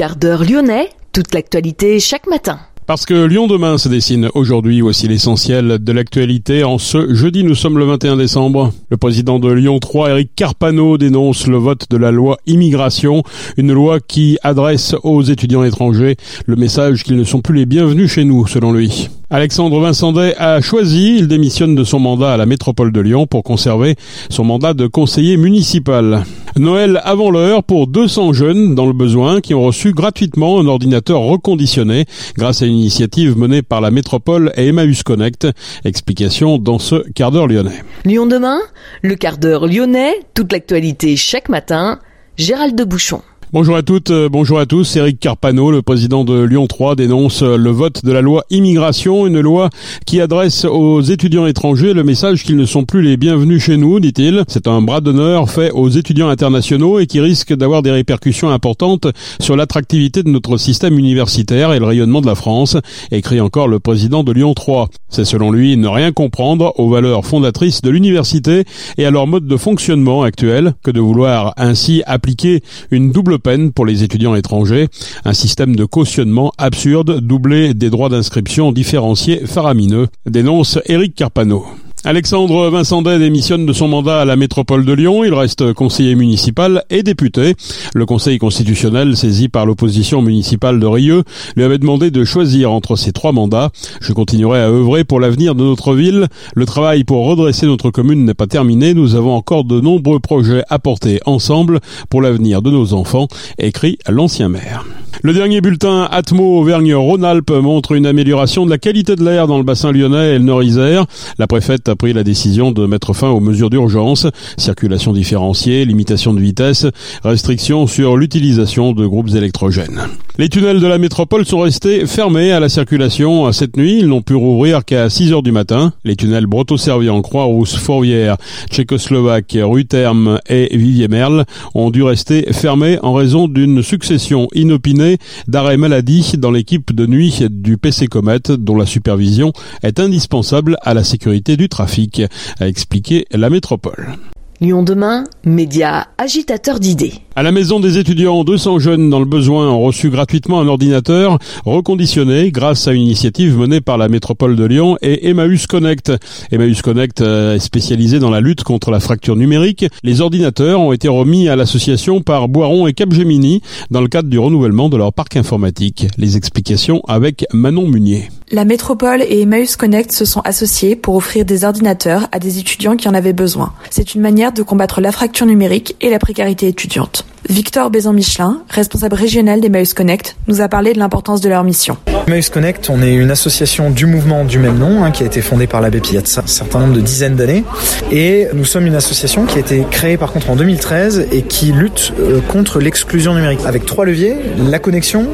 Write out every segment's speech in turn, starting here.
Quart d'heure lyonnais, toute l'actualité chaque matin. Parce que Lyon demain se dessine aujourd'hui, voici l'essentiel de l'actualité. En ce jeudi, nous sommes le 21 décembre. Le président de Lyon 3, Eric Carpano, dénonce le vote de la loi immigration, une loi qui adresse aux étudiants étrangers le message qu'ils ne sont plus les bienvenus chez nous, selon lui. Alexandre Vincendet a choisi, il démissionne de son mandat à la métropole de Lyon pour conserver son mandat de conseiller municipal. Noël avant l'heure pour 200 jeunes dans le besoin qui ont reçu gratuitement un ordinateur reconditionné grâce à une initiative menée par la métropole et Emmaüs Connect. Explication dans ce quart d'heure lyonnais. Lyon demain, le quart d'heure lyonnais, toute l'actualité chaque matin, Gérald de Bouchon. Bonjour à toutes, euh, bonjour à tous. Eric Carpano, le président de Lyon 3, dénonce euh, le vote de la loi immigration, une loi qui adresse aux étudiants étrangers le message qu'ils ne sont plus les bienvenus chez nous, dit-il. C'est un bras d'honneur fait aux étudiants internationaux et qui risque d'avoir des répercussions importantes sur l'attractivité de notre système universitaire et le rayonnement de la France, écrit encore le président de Lyon 3. C'est selon lui ne rien comprendre aux valeurs fondatrices de l'université et à leur mode de fonctionnement actuel que de vouloir ainsi appliquer une double pour les étudiants étrangers, un système de cautionnement absurde doublé des droits d'inscription différenciés faramineux, dénonce Éric Carpano. Alexandre Vincendet démissionne de son mandat à la métropole de Lyon. Il reste conseiller municipal et député. Le Conseil constitutionnel, saisi par l'opposition municipale de Rieux, lui avait demandé de choisir entre ces trois mandats. Je continuerai à œuvrer pour l'avenir de notre ville. Le travail pour redresser notre commune n'est pas terminé. Nous avons encore de nombreux projets à porter ensemble pour l'avenir de nos enfants, écrit l'ancien maire. Le dernier bulletin Atmo Auvergne-Rhône-Alpes montre une amélioration de la qualité de l'air dans le bassin lyonnais et le Nord-Isère. La préfète a pris la décision de mettre fin aux mesures d'urgence, circulation différenciée, limitation de vitesse, restrictions sur l'utilisation de groupes électrogènes. Les tunnels de la métropole sont restés fermés à la circulation cette nuit. Ils n'ont pu rouvrir qu'à 6 heures du matin. Les tunnels Breteau-Servien, Croix-Rousse, Fourvière, Tchécoslovaque, rue Terme et Vivier-Merle ont dû rester fermés en raison d'une succession inopinée d'arrêts maladie dans l'équipe de nuit du PC Comet dont la supervision est indispensable à la sécurité du trafic, a expliqué la métropole. Lyon demain, média agitateur d'idées. À la maison des étudiants, 200 jeunes dans le besoin ont reçu gratuitement un ordinateur reconditionné grâce à une initiative menée par la métropole de Lyon et Emmaüs Connect. Emmaüs Connect euh, est spécialisé dans la lutte contre la fracture numérique. Les ordinateurs ont été remis à l'association par Boiron et Capgemini dans le cadre du renouvellement de leur parc informatique. Les explications avec Manon Munier. La métropole et Emmaüs Connect se sont associés pour offrir des ordinateurs à des étudiants qui en avaient besoin. C'est une manière de combattre la fracture numérique et la précarité étudiante. Victor Bézan-Michelin, responsable régional d'Emmaüs Connect, nous a parlé de l'importance de leur mission. Emmaüs Connect, on est une association du mouvement du même nom hein, qui a été fondée par l'abbé Piat un certain nombre de dizaines d'années. Et nous sommes une association qui a été créée par contre en 2013 et qui lutte euh, contre l'exclusion numérique avec trois leviers, la connexion,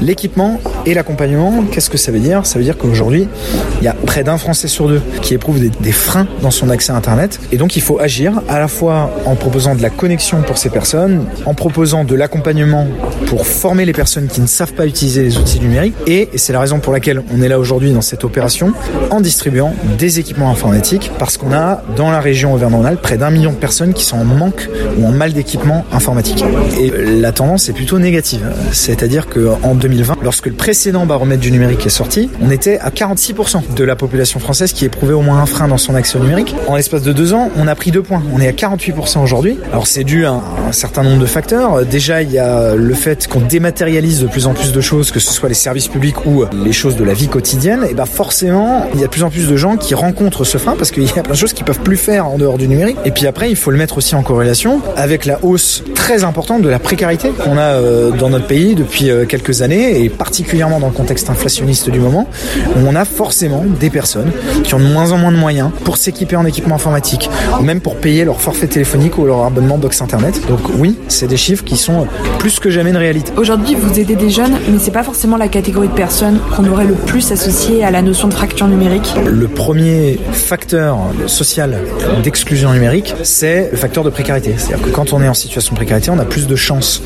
l'équipement et l'accompagnement. Qu'est-ce que ça veut dire? Ça veut dire qu'aujourd'hui, il y a près d'un Français sur deux qui éprouve des, des freins dans son accès à Internet. Et donc il faut agir à la fois en proposant de la connexion pour ces personnes, en proposant de l'accompagnement pour former les personnes qui ne savent pas utiliser les outils numériques et c'est la raison pour laquelle on est là aujourd'hui dans cette opération, en distribuant des équipements informatiques parce qu'on a dans la région Auvergne-Rhône-Alpes près d'un million de personnes qui sont en manque ou en mal d'équipement informatique. Et la tendance est plutôt négative. C'est-à-dire qu'en 2020, lorsque le précédent baromètre du numérique est sorti, on était à 46% de la population française qui éprouvait au moins un frein dans son accès numérique. En l'espace de deux ans, on a pris deux points. On est à 48% aujourd'hui. Alors c'est dû à un certain nombre de facteurs. Déjà, il y a le fait qu'on dématérialise de plus en plus de choses, que ce soit les services publics ou les choses de la vie quotidienne. Et ben forcément, il y a de plus en plus de gens qui rencontrent ce frein parce qu'il y a plein de choses qu'ils peuvent plus faire en dehors du numérique. Et puis après, il faut le mettre aussi en corrélation avec la hausse très importante de la précarité qu'on a dans notre pays depuis quelques années et particulièrement dans le contexte inflationniste du moment, où on a forcément des personnes qui ont de moins en moins de moyens pour s'équiper en équipement informatique ou même pour payer leur forfait téléphonique ou leur abonnement box internet. Donc oui, c'est des chiffres qui sont plus que jamais une réalité. Aujourd'hui, vous aidez des jeunes, mais c'est pas forcément la catégorie de personnes qu'on aurait le plus associée à la notion de fracture numérique. Le premier facteur social d'exclusion numérique, c'est le facteur de précarité. C'est-à-dire que quand on est en situation de précarité, on a plus de chances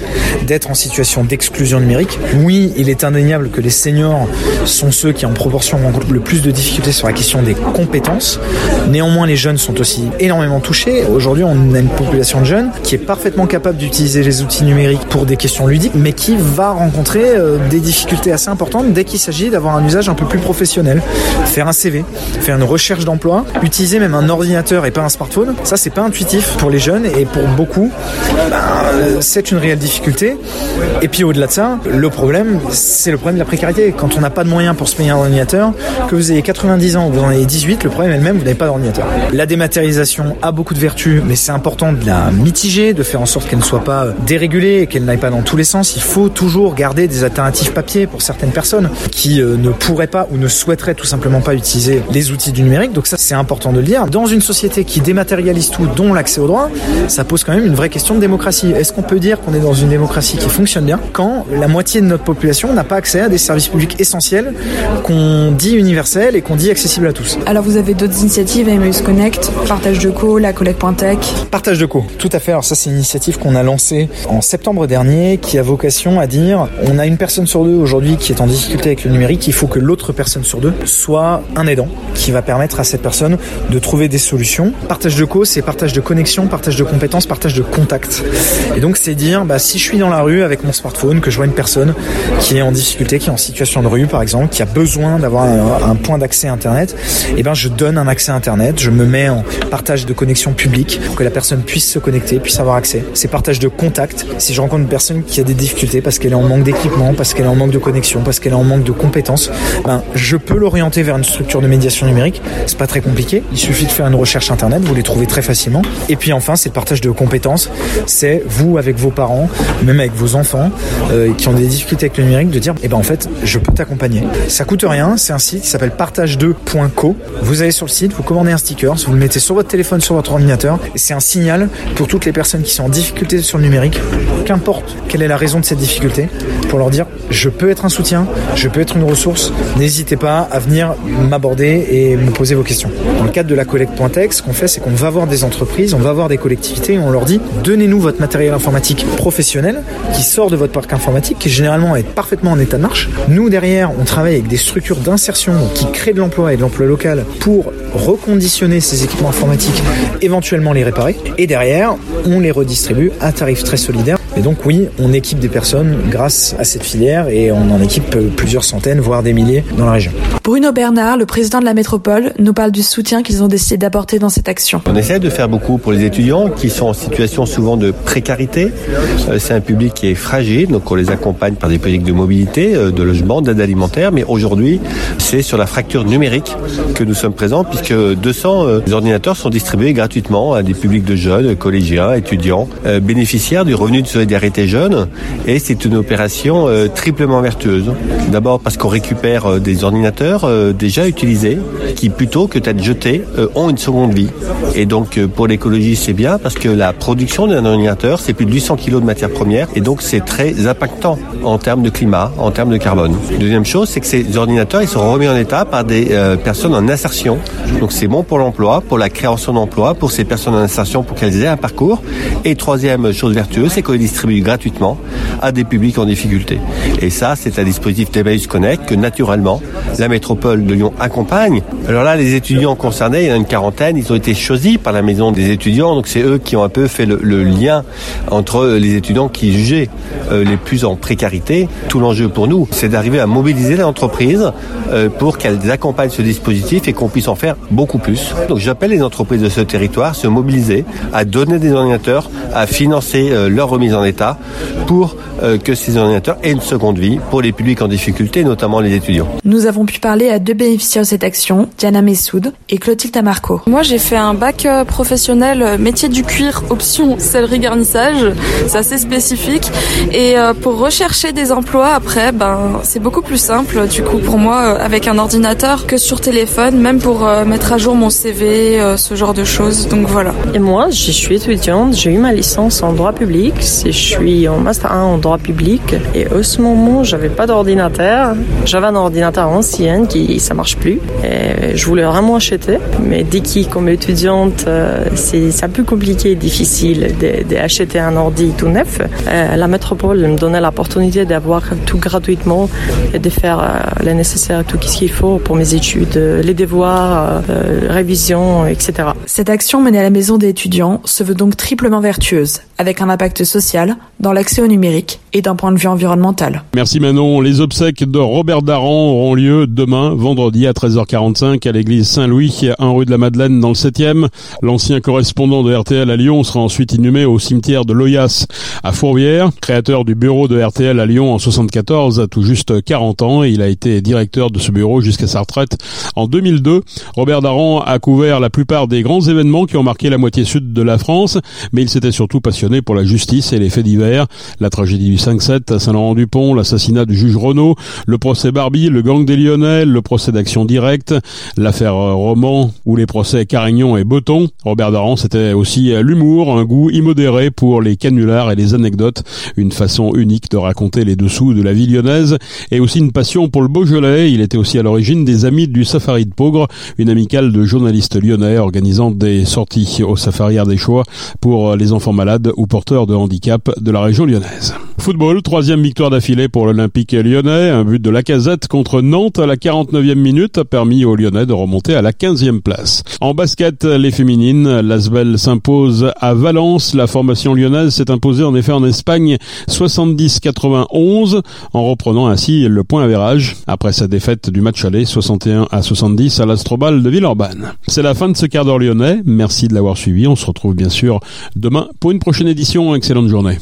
d'être en situation d'exclusion numérique. Oui, il est indéniable que les seniors sont ceux qui en proportion rencontrent le plus de difficultés sur la question des compétences. Néanmoins, les jeunes sont aussi énormément touchés. Aujourd'hui, on a une population de jeunes qui est parfaitement capable d'utiliser les outils numériques pour des questions ludiques, mais qui va rencontrer des difficultés assez importantes dès qu'il s'agit d'avoir un usage un peu plus professionnel. Faire un CV, faire une recherche d'emploi, utiliser même un ordinateur et pas un smartphone, ça c'est pas intuitif pour les jeunes et pour beaucoup, ben, c'est une réelle difficulté. Et puis au-delà de ça, le problème, c'est le problème de la précarité. Quand on n'a pas de moyens pour se payer un ordinateur, que vous ayez 90 ans ou vous en ayez 18, le problème est le même, vous n'avez pas d'ordinateur. La dématérialisation a beaucoup de vertus, mais c'est important de la mitiger, de faire en sorte qu'elle ne soit pas dérégulée et qu'elle n'aille pas dans tous les sens. Il faut toujours garder des alternatives papier pour certaines personnes qui euh, ne pourraient pas ou ne souhaiteraient tout simplement pas utiliser les outils du numérique. Donc ça, c'est important de le dire. Dans une société qui dématérialise tout, dont l'accès au droit, ça pose quand même une vraie question de démocratie. Est-ce qu'on peut dire qu'on est dans une démocratie qui fonctionne bien quand la moitié de notre population n'a pas accès à des services publics essentiels qu'on dit universels et qu'on dit accessibles à tous? Alors vous avez d'autres initiatives, Emmaüs Connect, Partage de Co, la collecte.tech Partage de Co, tout à fait. Alors ça, c'est une initiative qu'on a lancée en septembre dernier qui a vocation à dire on a une personne sur deux aujourd'hui qui est en difficulté avec le numérique, il faut que l'autre personne sur deux soit un aidant qui va permettre à cette personne de trouver des solutions. Partage de co, c'est partage de connexion, partage de compétences, partage de contacts. Et donc c'est dire, bah, si je suis dans la rue avec mon smartphone, que je vois une personne qui est en difficulté, qui est en situation de rue par exemple, qui a besoin d'avoir un, point d'accès Internet, et eh ben je donne un accès Internet, je me mets en partage de connexion publique pour que la personne puisse se connecter, puisse avoir accès. C'est partage de contacts. Si je rencontre une personne qui a des difficultés parce qu'elle est en manque d'équipement, parce qu'elle est en manque de connexion, parce qu'elle est en manque de compétences, ben, je peux l'orienter vers une structure de médiation numérique. C'est pas très compliqué. Il suffit de faire une recherche internet, vous les trouvez très facilement. Et puis enfin, c'est le partage de compétences. C'est vous avec vos parents, même avec vos enfants euh, qui ont des difficultés avec le numérique, de dire, eh ben en fait, je peux t'accompagner. Ça coûte rien. C'est un site qui s'appelle partage2.co. Vous allez sur le site, vous commandez un sticker, vous le mettez sur votre téléphone, sur votre ordinateur. C'est un signal pour toutes les personnes qui sont en difficulté sur le numérique, qu'importe quelle est la raison de cette difficulté, pour leur dire, je peux être un soutien, je peux être une ressource. N'hésitez pas à venir m'aborder et me poser vos questions. Dans le cadre de la collecte.tech, ce qu'on fait, c'est qu'on va voir des entreprises, on va voir des collectivités et on leur dit donnez-nous votre matériel informatique professionnel qui sort de votre parc informatique, qui généralement est parfaitement en état de marche. Nous, derrière, on travaille avec des structures d'insertion qui créent de l'emploi et de l'emploi local pour reconditionner ces équipements informatiques, éventuellement les réparer. Et derrière, on les redistribue à tarif très solidaire. Et donc oui, on équipe des personnes grâce à cette filière et on en équipe plusieurs centaines, voire des milliers dans la région. Bruno Bernard, le président de la métropole, nous parle du soutien qu'ils ont décidé d'apporter dans cette action. On essaie de faire beaucoup pour les étudiants qui sont en situation souvent de précarité. Euh, c'est un public qui est fragile, donc on les accompagne par des politiques de mobilité, euh, de logement, d'aide alimentaire. Mais aujourd'hui, c'est sur la fracture numérique que nous sommes présents, puisque 200 euh, ordinateurs sont distribués gratuitement à des publics de jeunes, collégiens, étudiants, bénéficiaires du revenu de solidarité jeune. Et c'est une opération triplement vertueuse. D'abord parce qu'on récupère des ordinateurs euh, déjà utilisés qui, plutôt que d'être jetés, euh, ont une seconde vie. Et donc, euh, pour l'écologie, c'est bien parce que la production d'un ordinateur, c'est plus de 800 kg de matière première et donc c'est très impactant en termes de climat, en termes de carbone. Deuxième chose, c'est que ces ordinateurs, ils sont remis en état par des personnes en insertion. Donc, c'est bon pour l'emploi, pour la création d'emplois, pour ces personnes en insertion, pour qu'elles aient un parcours. Et troisième chose vertueuse, c'est qu'on les distribue gratuitement à des publics en difficulté. Et ça, c'est un dispositif d'Emmaüs Connect que naturellement, la métropole métropole de Lyon accompagne. Alors là, les étudiants concernés, il y en a une quarantaine, ils ont été choisis par la maison des étudiants, donc c'est eux qui ont un peu fait le, lien entre les étudiants qui jugeaient euh, les plus en précarité. Tout l'enjeu pour nous, c'est d'arriver à mobiliser l'entreprise euh, pour qu'elles accompagnent ce dispositif et qu'on puisse en faire beaucoup plus. Donc j'appelle les entreprises de ce territoire à se mobiliser, à donner des ordinateurs, à financer euh, leur remise en pour que ces ordinateurs aient une seconde vie pour les publics en difficulté, notamment les étudiants. Nous avons pu parler à deux bénéficiaires de cette action, Diana Messoud et Clotilde Tamarco. Moi, j'ai fait un bac euh, professionnel euh, métier du cuir, option sellerie garnissage. C'est assez spécifique. Et euh, pour rechercher des emplois après, ben, c'est beaucoup plus simple, du coup, pour moi, avec un ordinateur que sur téléphone, même pour mettre à jour mon CV, ce genre de choses. Donc voilà. Et moi, je suis étudiante, j'ai eu ma licence en droit public. Je suis en master 1 en droit public. Et à ce moment, j'avais pas d'ordinateur. J'avais un ordinateur ancien qui ça marche plus. Et je voulais vraiment acheter, mais dès qu'il comme étudiante, euh, c'est c'est plus compliqué et difficile d'acheter un ordi tout neuf. Euh, la métropole me donnait l'opportunité d'avoir tout gratuitement et de faire euh, le nécessaire, tout ce qu'il faut pour mes études, les devoirs, révisions, etc. Cette action menée à la maison des étudiants se veut donc triplement vertueuse, avec un impact social dans l'accès au numérique et d'un point de vue environnemental. Merci Manon. Les obsèques de Robert Daran auront lieu demain, vendredi à 13h45 à l'église Saint-Louis, 1 rue de la Madeleine dans le 7e. L'ancien correspondant de RTL à Lyon sera ensuite inhumé au cimetière de Loyas à Fourvière. Créateur du bureau de RTL à Lyon en 74, à tout juste 40 ans, il a été directeur de ce bureau jusqu'à sa retraite en 2002. Robert Daran a couvert la plupart des grands événements qui ont marqué la moitié sud de la France, mais il s'était surtout passionné pour la justice et les faits divers, la tragédie du 5-7 à Saint-Laurent-du-Pont, l'assassinat du juge Renault, le procès Barbie, le gang des Lyonnais, le procès d'action directe, l'affaire Roman ou les procès Carignon et Botton. Robert Daran, c'était aussi l'humour, un goût immodéré pour les canulars et les anecdotes, une façon unique de raconter les dessous de la vie lyonnaise et aussi une passion pour le Beaujolais. Il était aussi à l'origine des Amis du Safari de Pogre, une amicale de journalistes lyonnais organisant des sorties au Safari des Choix pour les enfants malades ou porteurs de handicap de la région lyonnaise. Football, troisième victoire d'affilée pour l'Olympique lyonnais. Un but de la casette contre Nantes à la 49e minute a permis aux Lyonnais de remonter à la 15e place. En basket, les féminines, l'Asvel s'impose à Valence. La formation lyonnaise s'est imposée en effet en Espagne 70-91 en reprenant ainsi le point à verrage après sa défaite du match aller 61 à 70 à l'Astrobal de Villeurbanne. C'est la fin de ce quart d'heure lyonnais. Merci de l'avoir suivi. On se retrouve bien sûr demain pour une prochaine édition. Excellente journée.